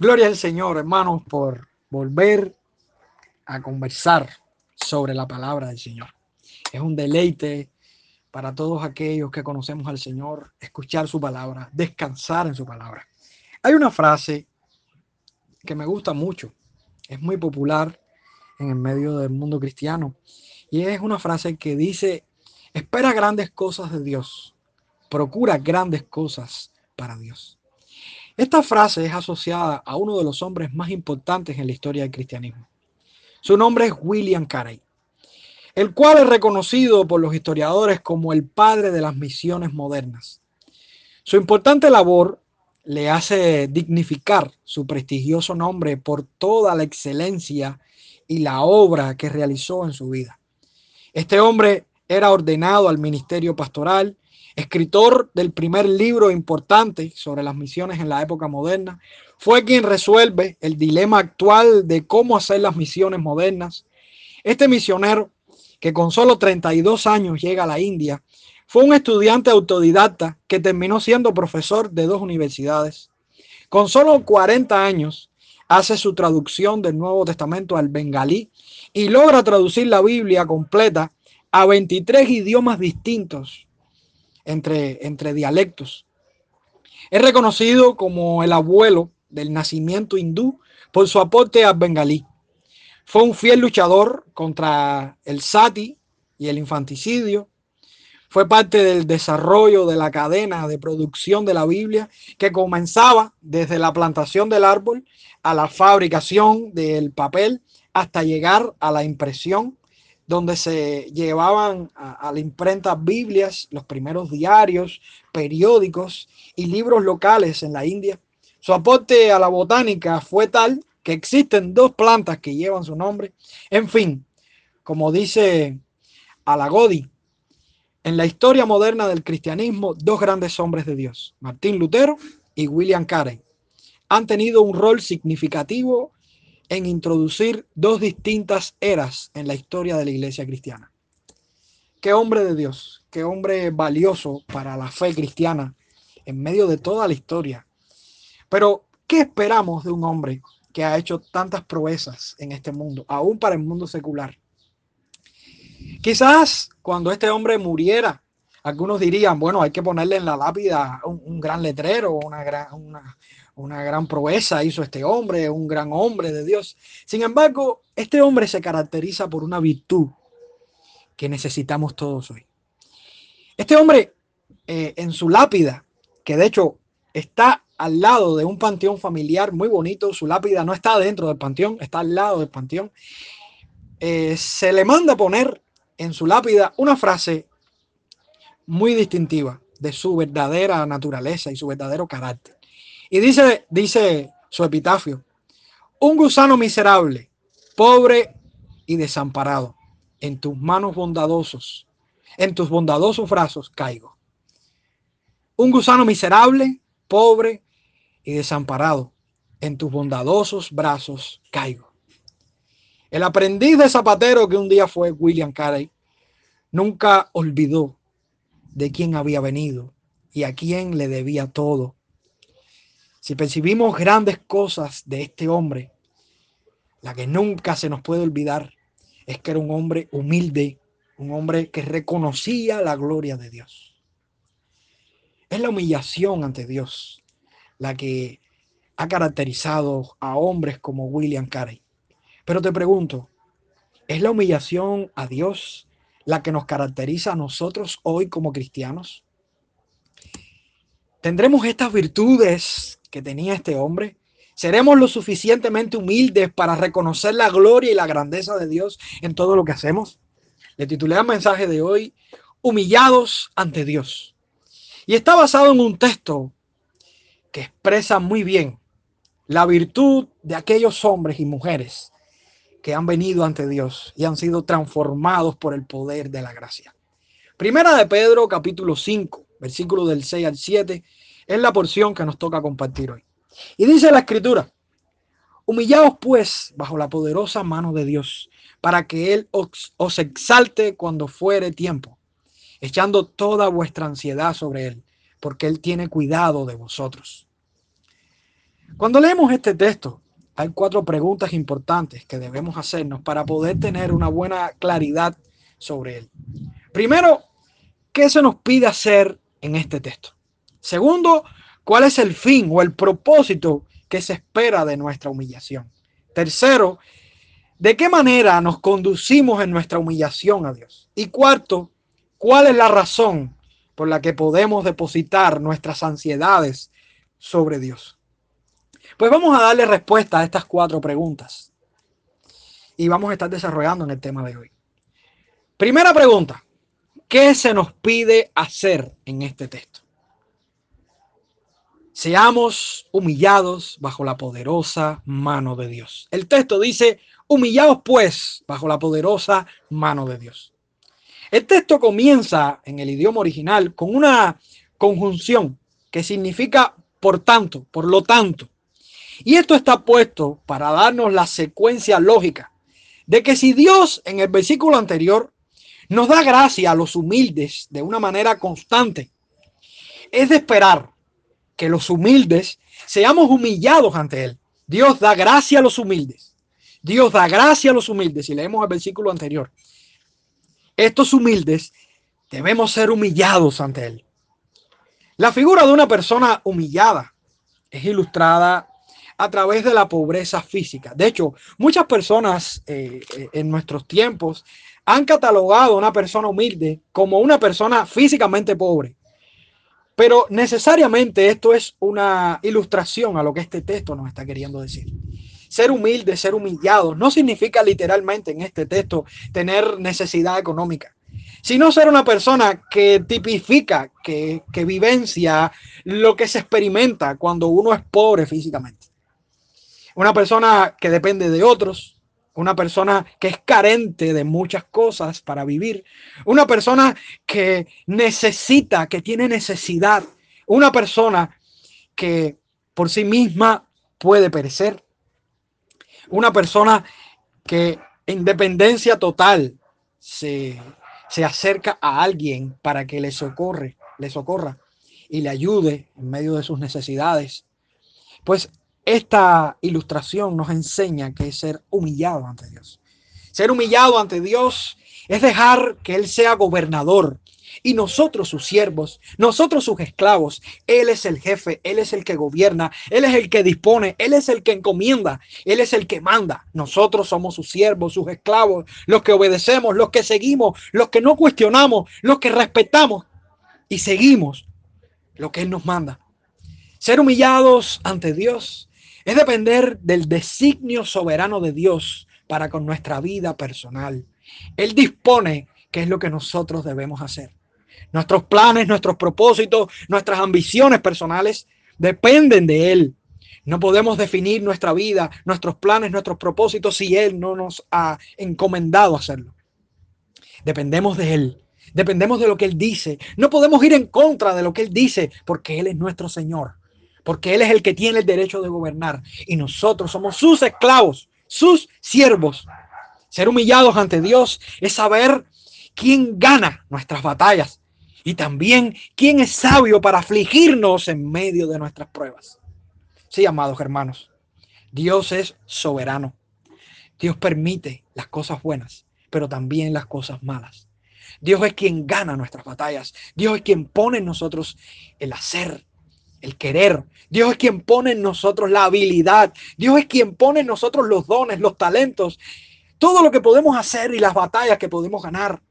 Gloria al Señor, hermanos, por volver a conversar sobre la palabra del Señor. Es un deleite para todos aquellos que conocemos al Señor escuchar su palabra, descansar en su palabra. Hay una frase que me gusta mucho, es muy popular en el medio del mundo cristiano y es una frase que dice, espera grandes cosas de Dios, procura grandes cosas para Dios. Esta frase es asociada a uno de los hombres más importantes en la historia del cristianismo. Su nombre es William Carey, el cual es reconocido por los historiadores como el padre de las misiones modernas. Su importante labor le hace dignificar su prestigioso nombre por toda la excelencia y la obra que realizó en su vida. Este hombre era ordenado al ministerio pastoral escritor del primer libro importante sobre las misiones en la época moderna, fue quien resuelve el dilema actual de cómo hacer las misiones modernas. Este misionero, que con solo 32 años llega a la India, fue un estudiante autodidacta que terminó siendo profesor de dos universidades. Con solo 40 años, hace su traducción del Nuevo Testamento al bengalí y logra traducir la Biblia completa a 23 idiomas distintos entre, dialectos. Es reconocido como el abuelo del nacimiento hindú por su aporte al bengalí. Fue un fiel luchador contra el sati y el infanticidio. Fue parte del desarrollo de la cadena de producción de la Biblia que comenzaba desde la plantación del árbol a la fabricación del papel hasta llegar a la impresión donde se llevaban a, la imprenta Biblias, los primeros diarios, periódicos y libros locales en la India. Su aporte a la botánica fue tal que existen dos plantas que llevan su nombre. En fin, como dice Alagodi, en la historia moderna del cristianismo, dos grandes hombres de Dios, Martín Lutero y William Carey, han tenido un rol significativo en introducir dos distintas eras en la historia de la iglesia cristiana. Qué hombre de Dios, qué hombre valioso para la fe cristiana en medio de toda la historia. Pero, ¿qué esperamos de un hombre que ha hecho tantas proezas en este mundo, aún para el mundo secular? Quizás cuando este hombre muriera, algunos dirían, bueno, hay que ponerle en la lápida un, gran letrero, una, gran, una, una gran proeza hizo este hombre, un gran hombre de Dios. Sin embargo, este hombre se caracteriza por una virtud que necesitamos todos hoy. Este hombre eh, en su lápida, que de hecho está al lado de un panteón familiar muy bonito, su lápida no está dentro del panteón, está al lado del panteón, eh, se le manda poner en su lápida una frase muy distintiva de su verdadera naturaleza y su verdadero carácter. Y dice, dice su epitafio, un gusano miserable, pobre y desamparado, en tus manos bondadosos, en tus bondadosos brazos caigo. Un gusano miserable, pobre y desamparado, en tus bondadosos brazos caigo. El aprendiz de zapatero que un día fue William Carey nunca olvidó de quién había venido y a quién le debía todo si percibimos grandes cosas de este hombre, la que nunca se nos puede olvidar es que era un hombre humilde, un hombre que reconocía la gloria de Dios. Es la humillación ante Dios la que ha caracterizado a hombres como William Carey. Pero te pregunto, ¿es la humillación a Dios la que nos caracteriza a nosotros hoy como cristianos? ¿Tendremos estas virtudes que tenía este hombre? ¿Seremos lo suficientemente humildes para reconocer la gloria y la grandeza de Dios en todo lo que hacemos? Le titulé el mensaje de hoy, Humillados ante Dios. Y está basado en un texto que expresa muy bien la virtud de aquellos hombres y mujeres que han venido ante Dios y han sido transformados por el poder de la gracia. Primera de Pedro, capítulo 5, versículo del 6 al 7, es la porción que nos toca compartir hoy. Y dice la escritura, humillaos pues bajo la poderosa mano de Dios, para que Él os, os exalte cuando fuere tiempo, echando toda vuestra ansiedad sobre Él, porque Él tiene cuidado de vosotros. Cuando leemos este texto, hay cuatro preguntas importantes que debemos hacernos para poder tener una buena claridad sobre él. Primero, ¿qué se nos pide hacer en este texto? Segundo, ¿cuál es el fin o el propósito que se espera de nuestra humillación? Tercero, ¿de qué manera nos conducimos en nuestra humillación a Dios? Y cuarto, ¿cuál es la razón por la que podemos depositar nuestras ansiedades sobre Dios? Pues vamos a darle respuesta a estas cuatro preguntas. Y vamos a estar desarrollando en el tema de hoy. Primera pregunta. ¿Qué se nos pide hacer en este texto? Seamos humillados bajo la poderosa mano de Dios. El texto dice, humillados pues bajo la poderosa mano de Dios. El texto comienza en el idioma original con una conjunción que significa por tanto, por lo tanto. Y esto está puesto para darnos la secuencia lógica de que si Dios en el versículo anterior nos da gracia a los humildes de una manera constante, es de esperar que los humildes seamos humillados ante Él. Dios da gracia a los humildes. Dios da gracia a los humildes. Si leemos el versículo anterior, estos humildes debemos ser humillados ante Él. La figura de una persona humillada es ilustrada a través de la pobreza física. De hecho, muchas personas eh, eh, en nuestros tiempos han catalogado a una persona humilde como una persona físicamente pobre. Pero necesariamente esto es una ilustración a lo que este texto nos está queriendo decir. Ser humilde, ser humillado, no significa literalmente en este texto tener necesidad económica, sino ser una persona que tipifica, que, que vivencia lo que se experimenta cuando uno es pobre físicamente una persona que depende de otros, una persona que es carente de muchas cosas para vivir, una persona que necesita, que tiene necesidad, una persona que por sí misma puede perecer, una persona que en dependencia total se, se acerca a alguien para que le socorre, le socorra y le ayude en medio de sus necesidades. Pues esta ilustración nos enseña que es ser humillado ante Dios. Ser humillado ante Dios es dejar que Él sea gobernador y nosotros sus siervos, nosotros sus esclavos. Él es el jefe, Él es el que gobierna, Él es el que dispone, Él es el que encomienda, Él es el que manda. Nosotros somos sus siervos, sus esclavos, los que obedecemos, los que seguimos, los que no cuestionamos, los que respetamos y seguimos lo que Él nos manda. Ser humillados ante Dios es depender del designio soberano de Dios para con nuestra vida personal. Él dispone qué es lo que nosotros debemos hacer. Nuestros planes, nuestros propósitos, nuestras ambiciones personales dependen de Él. No podemos definir nuestra vida, nuestros planes, nuestros propósitos si Él no nos ha encomendado hacerlo. Dependemos de Él. Dependemos de lo que Él dice. No podemos ir en contra de lo que Él dice porque Él es nuestro Señor porque Él es el que tiene el derecho de gobernar y nosotros somos sus esclavos, sus siervos. Ser humillados ante Dios es saber quién gana nuestras batallas y también quién es sabio para afligirnos en medio de nuestras pruebas. Sí, amados hermanos, Dios es soberano. Dios permite las cosas buenas, pero también las cosas malas. Dios es quien gana nuestras batallas. Dios es quien pone en nosotros el hacer, el querer. Dios es quien pone en nosotros la habilidad. Dios es quien pone en nosotros los dones, los talentos, todo lo que podemos hacer y las batallas que podemos ganar.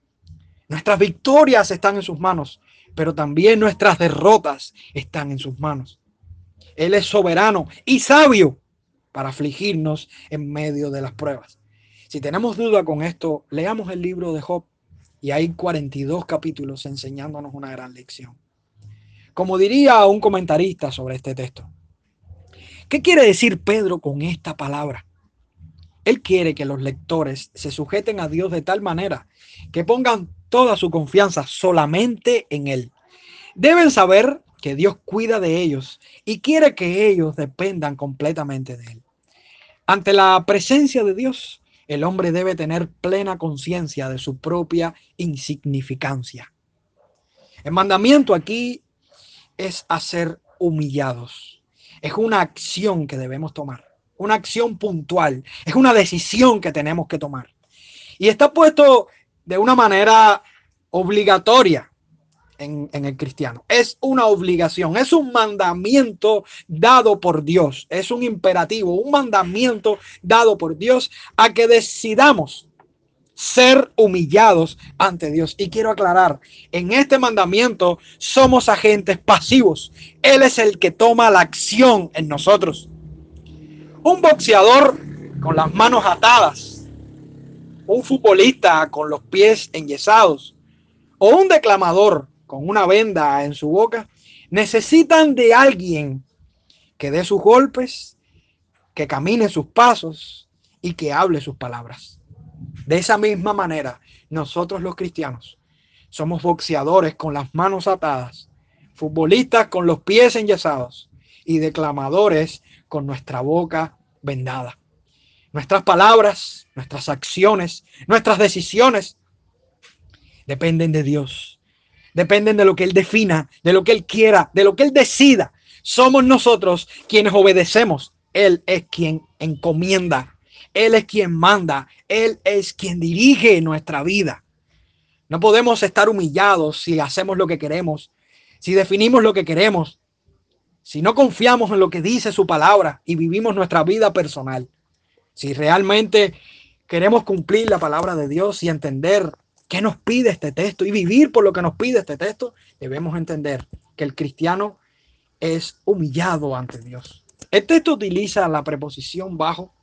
Nuestras victorias están en sus manos, pero también nuestras derrotas están en sus manos. Él es soberano y sabio para afligirnos en medio de las pruebas. Si tenemos duda con esto, leamos el libro de Job y hay 42 capítulos enseñándonos una gran lección. Como diría un comentarista sobre este texto, ¿qué quiere decir Pedro con esta palabra? Él quiere que los lectores se sujeten a Dios de tal manera que pongan toda su confianza solamente en Él. Deben saber que Dios cuida de ellos y quiere que ellos dependan completamente de Él. Ante la presencia de Dios, el hombre debe tener plena conciencia de su propia insignificancia. El mandamiento aquí es a ser humillados. es una acción que debemos tomar, una acción puntual, es una decisión que tenemos que tomar. Y está puesto de una manera obligatoria en, el cristiano. Es una obligación, es un mandamiento dado por Dios, es un imperativo, un mandamiento dado por Dios a que decidamos ser humillados ante Dios. Y quiero aclarar, en este mandamiento somos agentes pasivos. Él es el que toma la acción en nosotros. Un boxeador con las manos atadas, un futbolista con los pies enyesados o un declamador con una venda en su boca, necesitan de alguien que dé sus golpes, que camine sus pasos y que hable sus palabras. De esa misma manera, nosotros los cristianos somos boxeadores con las manos atadas, futbolistas con los pies enyesados y declamadores con nuestra boca vendada. Nuestras palabras, nuestras acciones, nuestras decisiones dependen de Dios. Dependen de lo que Él defina, de lo que Él quiera, de lo que Él decida. Somos nosotros quienes obedecemos. Él es quien encomienda él es quien manda, Él es quien dirige nuestra vida. No podemos estar humillados si hacemos lo que queremos, si definimos lo que queremos, si no confiamos en lo que dice su palabra y vivimos nuestra vida personal. Si realmente queremos cumplir la palabra de Dios y entender qué nos pide este texto y vivir por lo que nos pide este texto, debemos entender que el cristiano es humillado ante Dios. El texto utiliza la preposición bajo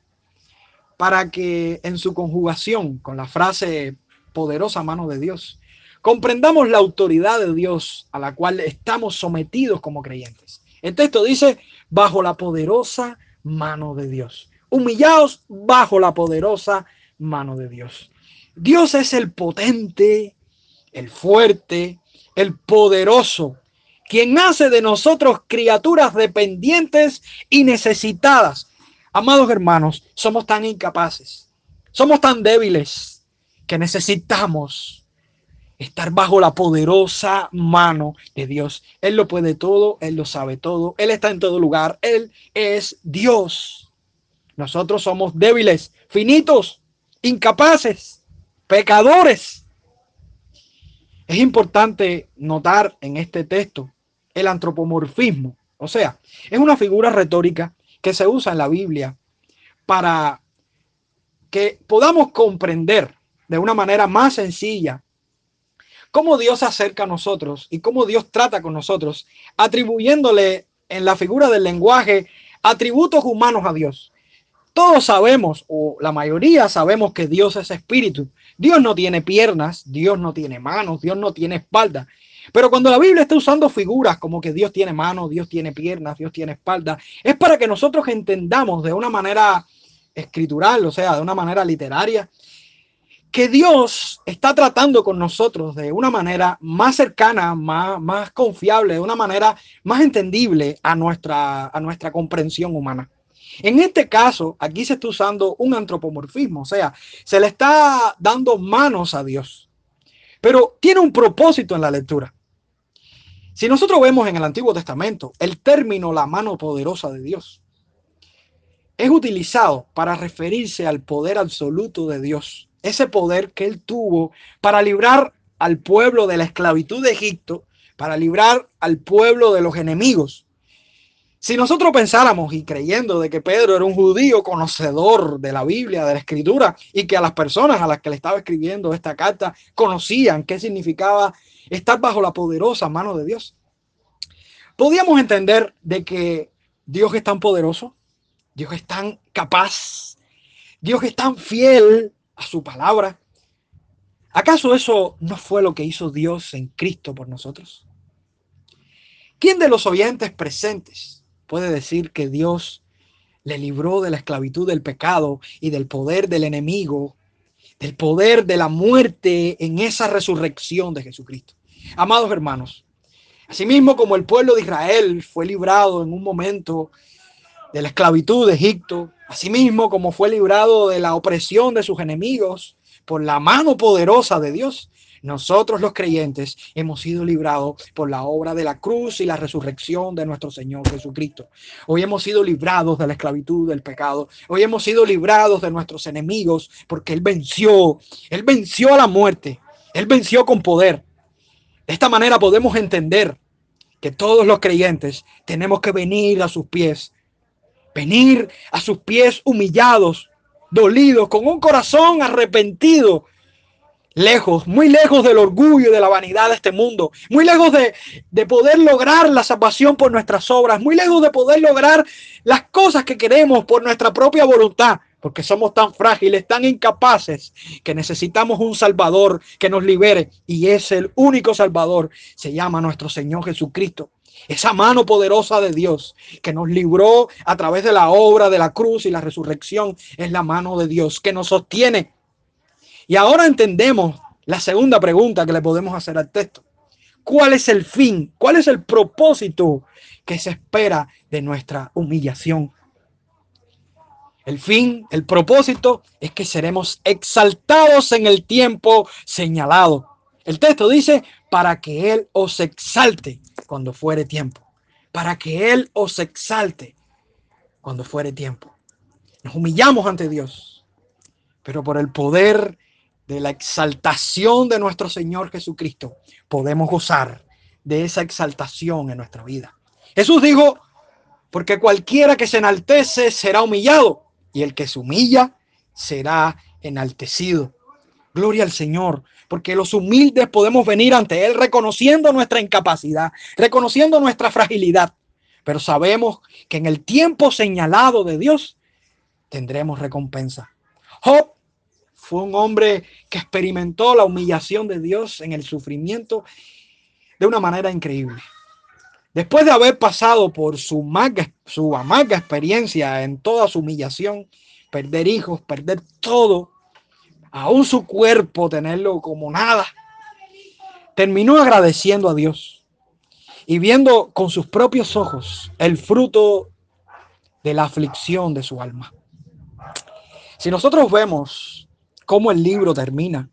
para que en su conjugación con la frase poderosa mano de Dios, comprendamos la autoridad de Dios a la cual estamos sometidos como creyentes. El texto dice, bajo la poderosa mano de Dios. Humillados bajo la poderosa mano de Dios. Dios es el potente, el fuerte, el poderoso, quien hace de nosotros criaturas dependientes y necesitadas Amados hermanos, somos tan incapaces, somos tan débiles que necesitamos estar bajo la poderosa mano de Dios. Él lo puede todo, Él lo sabe todo, Él está en todo lugar, Él es Dios. Nosotros somos débiles, finitos, incapaces, pecadores. Es importante notar en este texto el antropomorfismo, o sea, es una figura retórica que se usa en la Biblia para que podamos comprender de una manera más sencilla cómo Dios se acerca a nosotros y cómo Dios trata con nosotros, atribuyéndole en la figura del lenguaje atributos humanos a Dios. Todos sabemos, o la mayoría sabemos que Dios es espíritu. Dios no tiene piernas, Dios no tiene manos, Dios no tiene espalda. Pero cuando la Biblia está usando figuras como que Dios tiene manos, Dios tiene piernas, Dios tiene espalda, es para que nosotros entendamos de una manera escritural, o sea, de una manera literaria, que Dios está tratando con nosotros de una manera más cercana, más, más confiable, de una manera más entendible a nuestra, a nuestra comprensión humana. En este caso, aquí se está usando un antropomorfismo, o sea, se le está dando manos a Dios. Pero tiene un propósito en la lectura. Si nosotros vemos en el Antiguo Testamento el término la mano poderosa de Dios, es utilizado para referirse al poder absoluto de Dios, ese poder que él tuvo para librar al pueblo de la esclavitud de Egipto, para librar al pueblo de los enemigos si nosotros pensáramos y creyendo de que Pedro era un judío conocedor de la Biblia, de la escritura, y que a las personas a las que le estaba escribiendo esta carta conocían qué significaba estar bajo la poderosa mano de Dios, podíamos entender de que Dios es tan poderoso, Dios es tan capaz, Dios es tan fiel a su palabra. ¿Acaso eso no fue lo que hizo Dios en Cristo por nosotros? ¿Quién de los oyentes presentes puede decir que Dios le libró de la esclavitud del pecado y del poder del enemigo, del poder de la muerte en esa resurrección de Jesucristo. Amados hermanos, asimismo como el pueblo de Israel fue librado en un momento de la esclavitud de Egipto, asimismo como fue librado de la opresión de sus enemigos por la mano poderosa de Dios, nosotros los creyentes hemos sido librados por la obra de la cruz y la resurrección de nuestro Señor Jesucristo. Hoy hemos sido librados de la esclavitud del pecado. Hoy hemos sido librados de nuestros enemigos porque Él venció. Él venció a la muerte. Él venció con poder. De esta manera podemos entender que todos los creyentes tenemos que venir a sus pies. Venir a sus pies humillados, dolidos, con un corazón arrepentido lejos, muy lejos del orgullo y de la vanidad de este mundo, muy lejos de, de, poder lograr la salvación por nuestras obras, muy lejos de poder lograr las cosas que queremos por nuestra propia voluntad, porque somos tan frágiles, tan incapaces, que necesitamos un Salvador que nos libere, y es el único Salvador, se llama nuestro Señor Jesucristo. Esa mano poderosa de Dios que nos libró a través de la obra de la cruz y la resurrección es la mano de Dios que nos sostiene y ahora entendemos la segunda pregunta que le podemos hacer al texto. ¿Cuál es el fin? ¿Cuál es el propósito que se espera de nuestra humillación? El fin, el propósito es que seremos exaltados en el tiempo señalado. El texto dice, para que Él os exalte cuando fuere tiempo. Para que Él os exalte cuando fuere tiempo. Nos humillamos ante Dios, pero por el poder de la exaltación de nuestro Señor Jesucristo, podemos gozar de esa exaltación en nuestra vida. Jesús dijo, porque cualquiera que se enaltece será humillado y el que se humilla será enaltecido. Gloria al Señor, porque los humildes podemos venir ante Él reconociendo nuestra incapacidad, reconociendo nuestra fragilidad, pero sabemos que en el tiempo señalado de Dios tendremos recompensa. Job fue un hombre que experimentó la humillación de Dios en el sufrimiento de una manera increíble. Después de haber pasado por su, su amarga experiencia en toda su humillación, perder hijos, perder todo, aún su cuerpo, tenerlo como nada, terminó agradeciendo a Dios y viendo con sus propios ojos el fruto de la aflicción de su alma. Si nosotros vemos cómo el libro termina.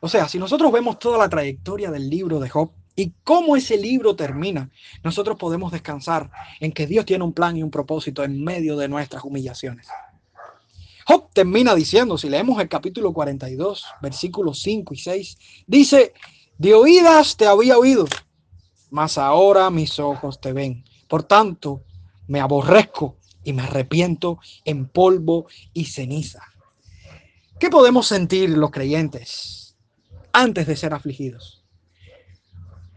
O sea, si nosotros vemos toda la trayectoria del libro de Job y cómo ese libro termina, nosotros podemos descansar en que Dios tiene un plan y un propósito en medio de nuestras humillaciones. Job termina diciendo, si leemos el capítulo 42, versículos 5 y 6, dice, de oídas te había oído, mas ahora mis ojos te ven. Por tanto, me aborrezco y me arrepiento en polvo y ceniza. ¿Qué podemos sentir los creyentes antes de ser afligidos?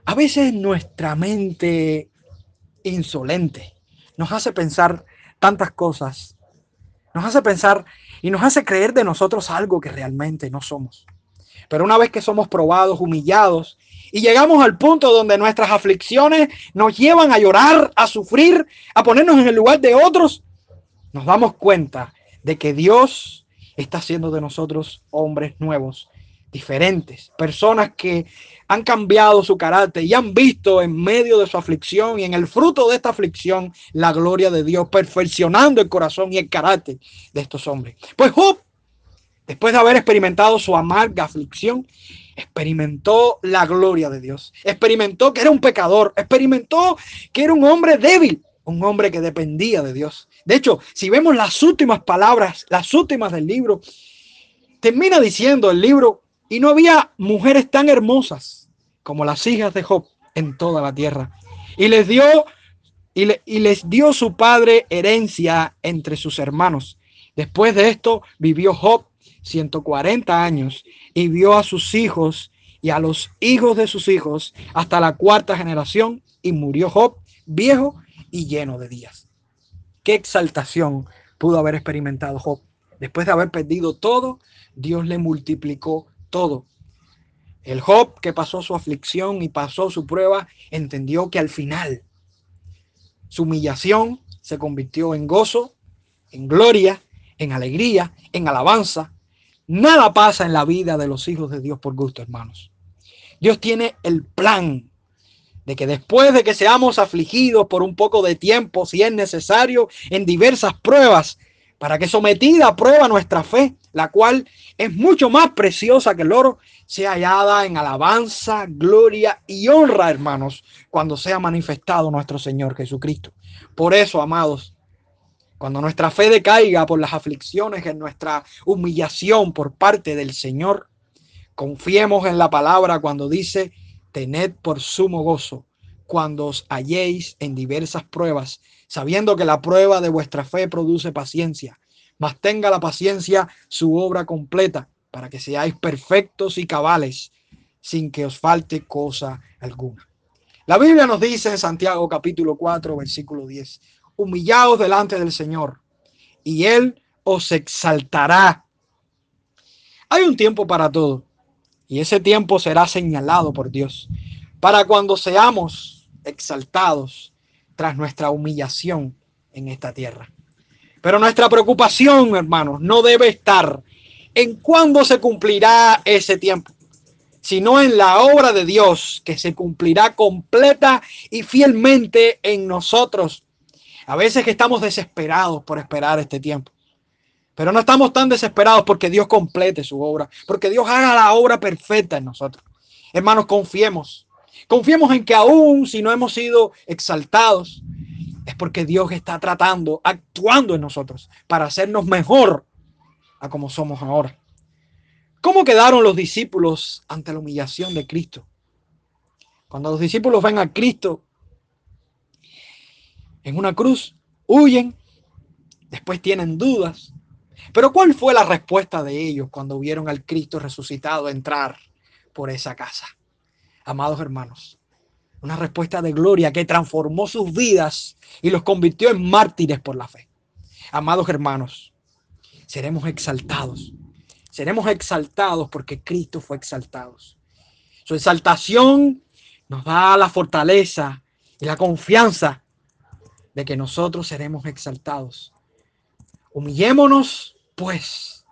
A veces nuestra mente insolente nos hace pensar tantas cosas, nos hace pensar y nos hace creer de nosotros algo que realmente no somos. Pero una vez que somos probados, humillados, y llegamos al punto donde nuestras aflicciones nos llevan a llorar, a sufrir, a ponernos en el lugar de otros, nos damos cuenta de que Dios está haciendo de nosotros hombres nuevos, diferentes, personas que han cambiado su carácter y han visto en medio de su aflicción y en el fruto de esta aflicción la gloria de Dios, perfeccionando el corazón y el carácter de estos hombres. Pues después de haber experimentado su amarga aflicción, experimentó la gloria de Dios, experimentó que era un pecador, experimentó que era un hombre débil, un hombre que dependía de Dios. De hecho, si vemos las últimas palabras, las últimas del libro, termina diciendo el libro, y no había mujeres tan hermosas como las hijas de Job en toda la tierra. Y les dio y, y les dio su padre herencia entre sus hermanos. Después de esto vivió Job 140 años y vio a sus hijos y a los hijos de sus hijos hasta la cuarta generación y murió Job viejo y lleno de días. Exaltación pudo haber experimentado Job. Después de haber perdido todo, Dios le multiplicó todo. El Job que pasó su aflicción y pasó su prueba, entendió que al final su humillación se convirtió en gozo, en gloria, en alegría, en alabanza. Nada pasa en la vida de los hijos de Dios por gusto, hermanos. Dios tiene el plan de que después de que seamos afligidos por un poco de tiempo, si es necesario, en diversas pruebas, para que sometida a prueba nuestra fe, la cual es mucho más preciosa que el oro, sea hallada en alabanza, gloria y honra, hermanos, cuando sea manifestado nuestro Señor Jesucristo. Por eso, amados, cuando nuestra fe decaiga por las aflicciones, en nuestra humillación por parte del Señor, confiemos en la palabra cuando dice, tened por sumo gozo cuando os halléis en diversas pruebas, sabiendo que la prueba de vuestra fe produce paciencia, mas tenga la paciencia su obra completa, para que seáis perfectos y cabales, sin que os falte cosa alguna. La Biblia nos dice en Santiago capítulo 4, versículo 10, humillaos delante del Señor, y Él os exaltará. Hay un tiempo para todo, y ese tiempo será señalado por Dios, para cuando seamos exaltados tras nuestra humillación en esta tierra. Pero nuestra preocupación, hermanos, no debe estar en cuándo se cumplirá ese tiempo, sino en la obra de Dios que se cumplirá completa y fielmente en nosotros. A veces que estamos desesperados por esperar este tiempo. Pero no estamos tan desesperados porque Dios complete su obra, porque Dios haga la obra perfecta en nosotros. Hermanos, confiemos Confiemos en que aún si no hemos sido exaltados, es porque Dios está tratando, actuando en nosotros para hacernos mejor a como somos ahora. ¿Cómo quedaron los discípulos ante la humillación de Cristo? Cuando los discípulos ven a Cristo en una cruz, huyen, después tienen dudas. Pero ¿cuál fue la respuesta de ellos cuando vieron al Cristo resucitado entrar por esa casa? amados hermanos. Una respuesta de gloria que transformó sus vidas y los convirtió en mártires por la fe. Amados hermanos, seremos exaltados. Seremos exaltados porque Cristo fue exaltado. Su exaltación nos da la fortaleza y la confianza de que nosotros seremos exaltados. Humillémonos, pues,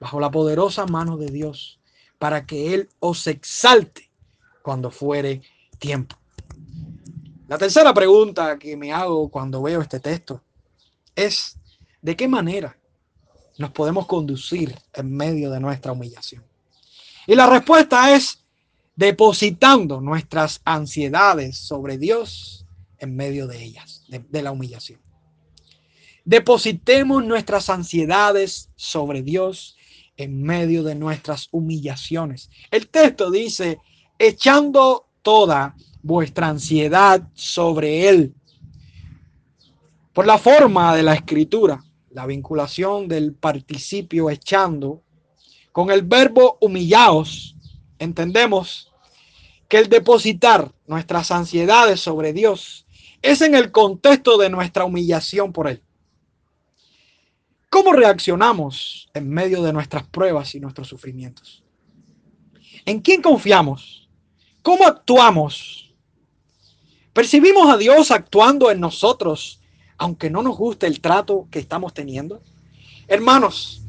bajo la poderosa mano de Dios, para que Él os exalte cuando fuere tiempo. La tercera pregunta que me hago cuando veo este texto es, ¿de qué manera nos podemos conducir en medio de nuestra humillación? Y la respuesta es depositando nuestras ansiedades sobre Dios en medio de ellas, de, de la humillación. Depositemos nuestras ansiedades sobre Dios en medio de nuestras humillaciones. El texto dice echando toda vuestra ansiedad sobre Él. Por la forma de la escritura, la vinculación del participio echando con el verbo humillaos, entendemos que el depositar nuestras ansiedades sobre Dios es en el contexto de nuestra humillación por Él. ¿Cómo reaccionamos en medio de nuestras pruebas y nuestros sufrimientos? ¿En quién confiamos? ¿Cómo actuamos? ¿Percibimos a Dios actuando en nosotros, aunque no nos guste el trato que estamos teniendo? Hermanos,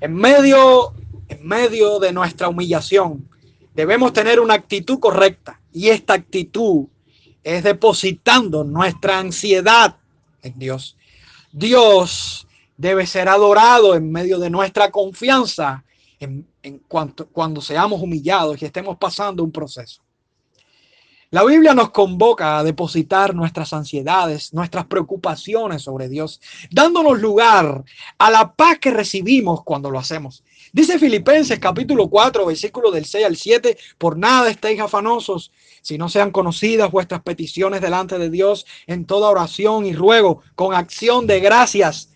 en medio, en medio de nuestra humillación, debemos tener una actitud correcta. Y esta actitud es depositando nuestra ansiedad en Dios. Dios debe ser adorado en medio de nuestra confianza en, cuanto, cuando seamos humillados y estemos pasando un proceso. La Biblia nos convoca a depositar nuestras ansiedades, nuestras preocupaciones sobre Dios, dándonos lugar a la paz que recibimos cuando lo hacemos. Dice Filipenses capítulo 4, versículo del 6 al 7, por nada estéis afanosos, si no sean conocidas vuestras peticiones delante de Dios en toda oración y ruego, con acción de gracias.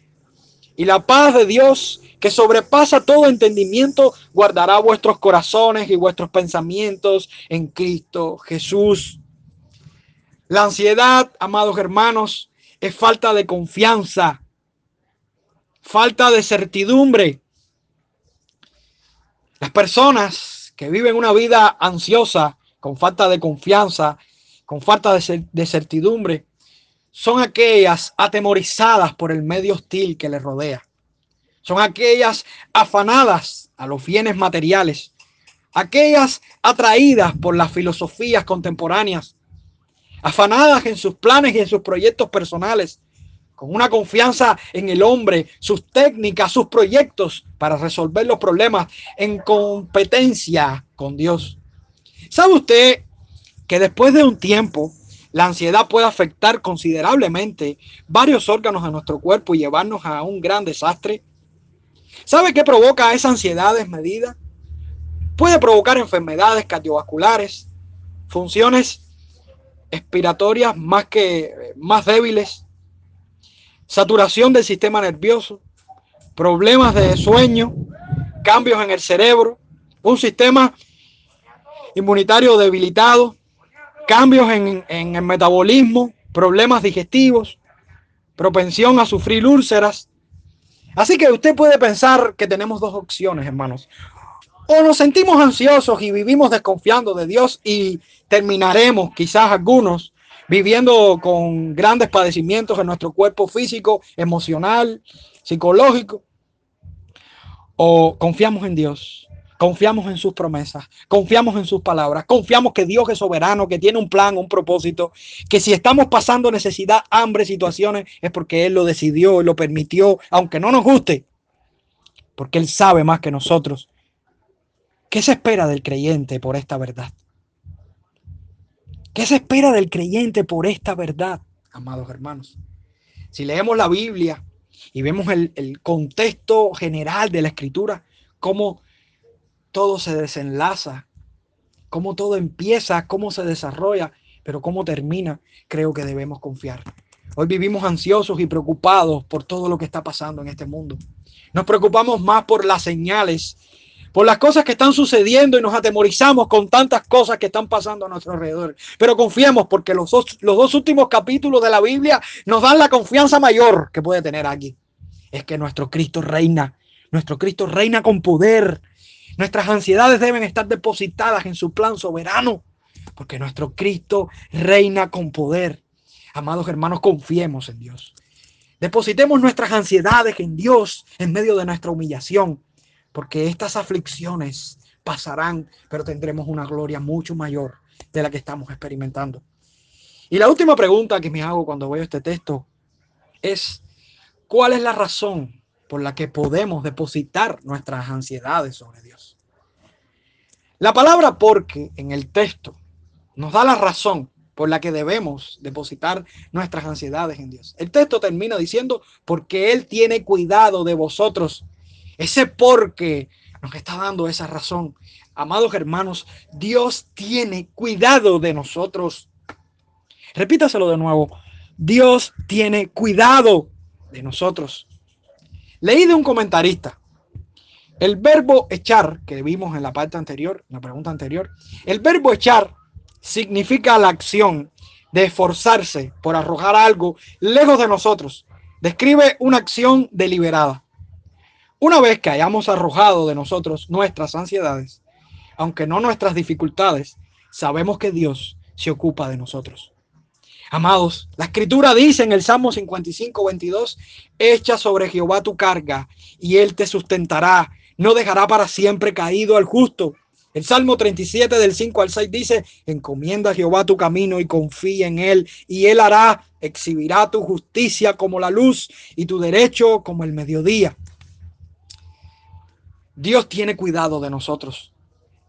Y la paz de Dios, que sobrepasa todo entendimiento, guardará vuestros corazones y vuestros pensamientos en Cristo Jesús. La ansiedad, amados hermanos, es falta de confianza, falta de certidumbre. Las personas que viven una vida ansiosa, con falta de confianza, con falta de, certidumbre, son aquellas atemorizadas por el medio hostil que les rodea. Son aquellas afanadas a los bienes materiales, aquellas atraídas por las filosofías contemporáneas, afanadas en sus planes y en sus proyectos personales, con una confianza en el hombre, sus técnicas, sus proyectos para resolver los problemas en competencia con Dios. ¿Sabe usted que después de un tiempo la ansiedad puede afectar considerablemente varios órganos de nuestro cuerpo y llevarnos a un gran desastre? ¿Sabe qué provoca esa ansiedad desmedida? Puede provocar enfermedades cardiovasculares, funciones expiratorias más que más débiles, saturación del sistema nervioso, problemas de sueño, cambios en el cerebro, un sistema inmunitario debilitado, cambios en, el metabolismo, problemas digestivos, propensión a sufrir úlceras. Así que usted puede pensar que tenemos dos opciones, hermanos. O nos sentimos ansiosos y vivimos desconfiando de Dios y terminaremos, quizás algunos, viviendo con grandes padecimientos en nuestro cuerpo físico, emocional, psicológico. O confiamos en Dios, confiamos en sus promesas, confiamos en sus palabras, confiamos que Dios es soberano, que tiene un plan, un propósito, que si estamos pasando necesidad, hambre, situaciones, es porque Él lo decidió lo permitió, aunque no nos guste, porque Él sabe más que nosotros. ¿Qué se espera del creyente por esta verdad? ¿Qué se espera del creyente por esta verdad, amados hermanos? Si leemos la Biblia y vemos el, contexto general de la escritura, cómo todo se desenlaza, cómo todo empieza, cómo se desarrolla, pero cómo termina, creo que debemos confiar. Hoy vivimos ansiosos y preocupados por todo lo que está pasando en este mundo. Nos preocupamos más por las señales por las cosas que están sucediendo y nos atemorizamos con tantas cosas que están pasando a nuestro alrededor. Pero confiemos porque los dos, los dos últimos capítulos de la Biblia nos dan la confianza mayor que puede tener aquí. Es que nuestro Cristo reina, nuestro Cristo reina con poder. Nuestras ansiedades deben estar depositadas en su plan soberano, porque nuestro Cristo reina con poder. Amados hermanos, confiemos en Dios. Depositemos nuestras ansiedades en Dios en medio de nuestra humillación porque estas aflicciones pasarán, pero tendremos una gloria mucho mayor de la que estamos experimentando. Y la última pregunta que me hago cuando veo este texto es, ¿cuál es la razón por la que podemos depositar nuestras ansiedades sobre Dios? La palabra porque en el texto nos da la razón por la que debemos depositar nuestras ansiedades en Dios. El texto termina diciendo, porque Él tiene cuidado de vosotros ese porque nos está dando esa razón. Amados hermanos, Dios tiene cuidado de nosotros. Repítaselo de nuevo. Dios tiene cuidado de nosotros. Leí de un comentarista. El verbo echar, que vimos en la parte anterior, la pregunta anterior, el verbo echar significa la acción de esforzarse por arrojar algo lejos de nosotros. Describe una acción deliberada. Una vez que hayamos arrojado de nosotros nuestras ansiedades, aunque no nuestras dificultades, sabemos que Dios se ocupa de nosotros. Amados, la escritura dice en el Salmo 55, 22, echa sobre Jehová tu carga y él te sustentará, no dejará para siempre caído al justo. El Salmo 37 del 5 al 6 dice, encomienda a Jehová tu camino y confía en él y él hará, exhibirá tu justicia como la luz y tu derecho como el mediodía. Dios tiene cuidado de nosotros.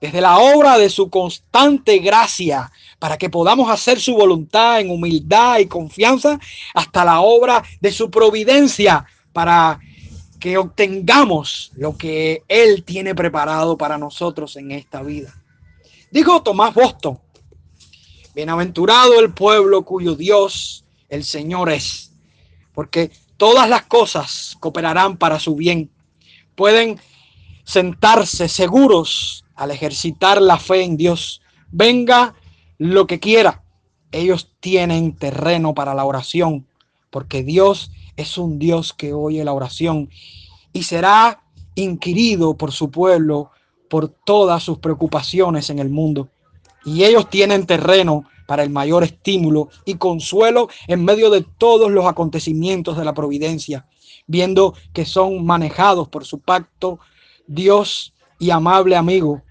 Desde la obra de su constante gracia para que podamos hacer su voluntad en humildad y confianza, hasta la obra de su providencia para que obtengamos lo que Él tiene preparado para nosotros en esta vida. Dijo Tomás Boston, bienaventurado el pueblo cuyo Dios el Señor es, porque todas las cosas cooperarán para su bien. Pueden sentarse seguros al ejercitar la fe en Dios. Venga lo que quiera. Ellos tienen terreno para la oración, porque Dios es un Dios que oye la oración y será inquirido por su pueblo por todas sus preocupaciones en el mundo. Y ellos tienen terreno para el mayor estímulo y consuelo en medio de todos los acontecimientos de la providencia, viendo que son manejados por su pacto Dios y amable amigo,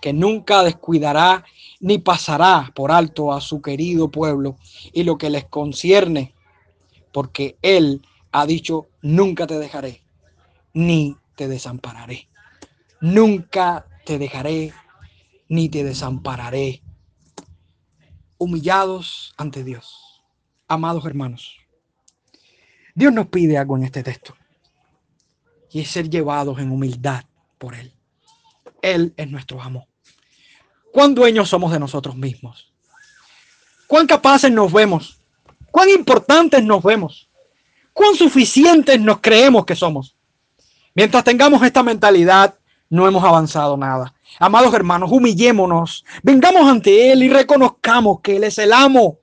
que nunca descuidará ni pasará por alto a su querido pueblo y lo que les concierne, porque Él ha dicho, nunca te dejaré, ni te desampararé. Nunca te dejaré, ni te desampararé. Humillados ante Dios. Amados hermanos, Dios nos pide algo en este texto, y es ser llevados en humildad por Él. Él es nuestro amo. ¿Cuán dueños somos de nosotros mismos? ¿Cuán capaces nos vemos? ¿Cuán importantes nos vemos? ¿Cuán suficientes nos creemos que somos? Mientras tengamos esta mentalidad, no hemos avanzado nada. Amados hermanos, humillémonos, vengamos ante Él y reconozcamos que Él es el amo.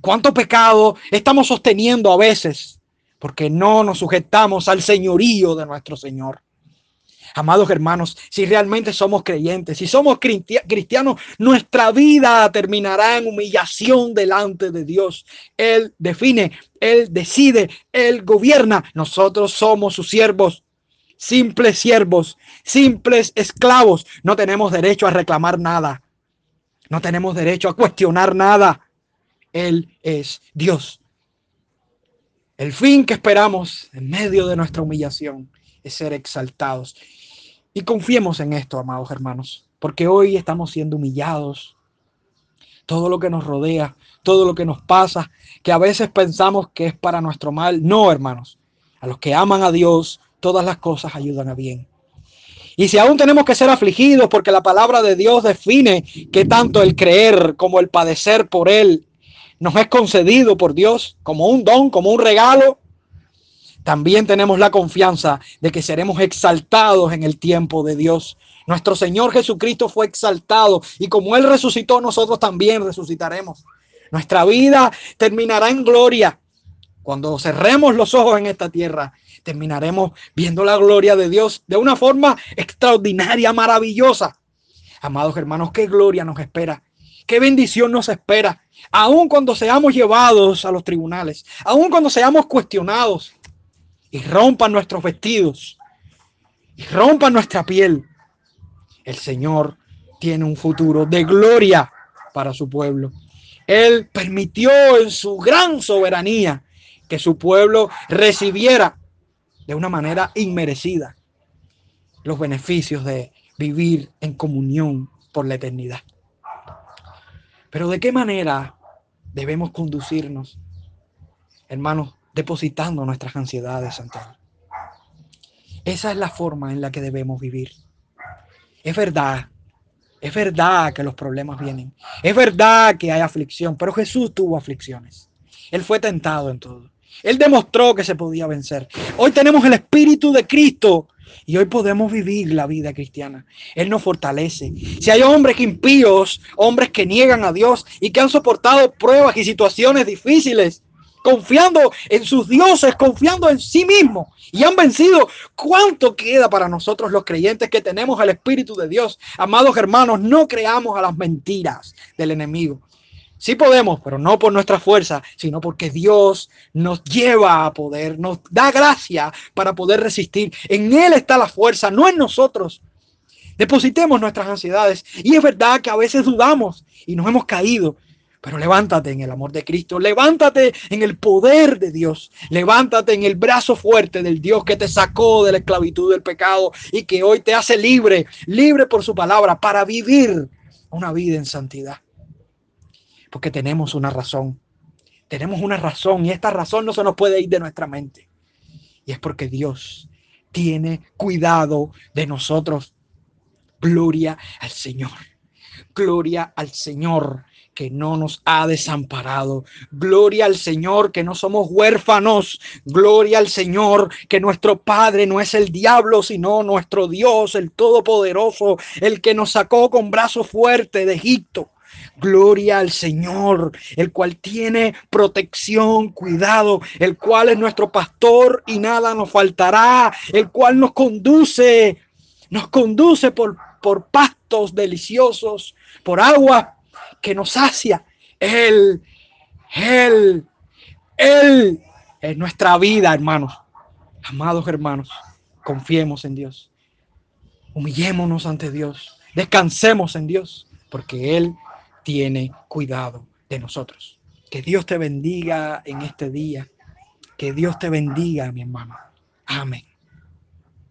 ¿Cuánto pecado estamos sosteniendo a veces? Porque no nos sujetamos al señorío de nuestro Señor. Amados hermanos, si realmente somos creyentes, si somos cristianos, nuestra vida terminará en humillación delante de Dios. Él define, Él decide, Él gobierna. Nosotros somos sus siervos, simples siervos, simples esclavos. No tenemos derecho a reclamar nada. No tenemos derecho a cuestionar nada. Él es Dios. El fin que esperamos en medio de nuestra humillación es ser exaltados. Y confiemos en esto, amados hermanos, porque hoy estamos siendo humillados. Todo lo que nos rodea, todo lo que nos pasa, que a veces pensamos que es para nuestro mal. No, hermanos. A los que aman a Dios, todas las cosas ayudan a bien. Y si aún tenemos que ser afligidos, porque la palabra de Dios define que tanto el creer como el padecer por Él nos es concedido por Dios como un don, como un regalo, también tenemos la confianza de que seremos exaltados en el tiempo de Dios. Nuestro Señor Jesucristo fue exaltado y como Él resucitó, nosotros también resucitaremos. Nuestra vida terminará en gloria. Cuando cerremos los ojos en esta tierra, terminaremos viendo la gloria de Dios de una forma extraordinaria, maravillosa. Amados hermanos, qué gloria nos espera, qué bendición nos espera, aun cuando seamos llevados a los tribunales, aun cuando seamos cuestionados, y rompan nuestros vestidos y rompan nuestra piel, el Señor tiene un futuro de gloria para su pueblo. Él permitió en su gran soberanía que su pueblo recibiera de una manera inmerecida los beneficios de vivir en comunión por la eternidad. Pero ¿de qué manera debemos conducirnos, hermanos, depositando nuestras ansiedades ante Él. Esa es la forma en la que debemos vivir. Es verdad, es verdad que los problemas vienen. Es verdad que hay aflicción, pero Jesús tuvo aflicciones. Él fue tentado en todo. Él demostró que se podía vencer. Hoy tenemos el Espíritu de Cristo y hoy podemos vivir la vida cristiana. Él nos fortalece. Si hay hombres impíos, hombres que niegan a Dios y que han soportado pruebas y situaciones difíciles, confiando en sus dioses, confiando en sí mismos y han vencido. ¿Cuánto queda para nosotros los creyentes que tenemos el Espíritu de Dios? Amados hermanos, no creamos a las mentiras del enemigo. Sí podemos, pero no por nuestra fuerza, sino porque Dios nos lleva a poder, nos da gracia para poder resistir. En Él está la fuerza, no en nosotros. Depositemos nuestras ansiedades. Y es verdad que a veces dudamos y nos hemos caído, pero levántate en el amor de Cristo, levántate en el poder de Dios, levántate en el brazo fuerte del Dios que te sacó de la esclavitud del pecado y que hoy te hace libre, libre por su palabra para vivir una vida en santidad. Porque tenemos una razón, tenemos una razón y esta razón no se nos puede ir de nuestra mente. Y es porque Dios tiene cuidado de nosotros. Gloria al Señor. Gloria al Señor que no nos ha desamparado. Gloria al Señor que no somos huérfanos. Gloria al Señor que nuestro Padre no es el diablo, sino nuestro Dios, el Todopoderoso, el que nos sacó con brazo fuerte de Egipto. Gloria al Señor, el cual tiene protección, cuidado, el cual es nuestro pastor y nada nos faltará, el cual nos conduce, nos conduce por, por pastos deliciosos, por aguas que nos sacia. Él, Él, Él es nuestra vida, hermanos. Amados hermanos, confiemos en Dios. Humillémonos ante Dios. Descansemos en Dios, porque Él tiene cuidado de nosotros. Que Dios te bendiga en este día. Que Dios te bendiga, mi hermano. Amén.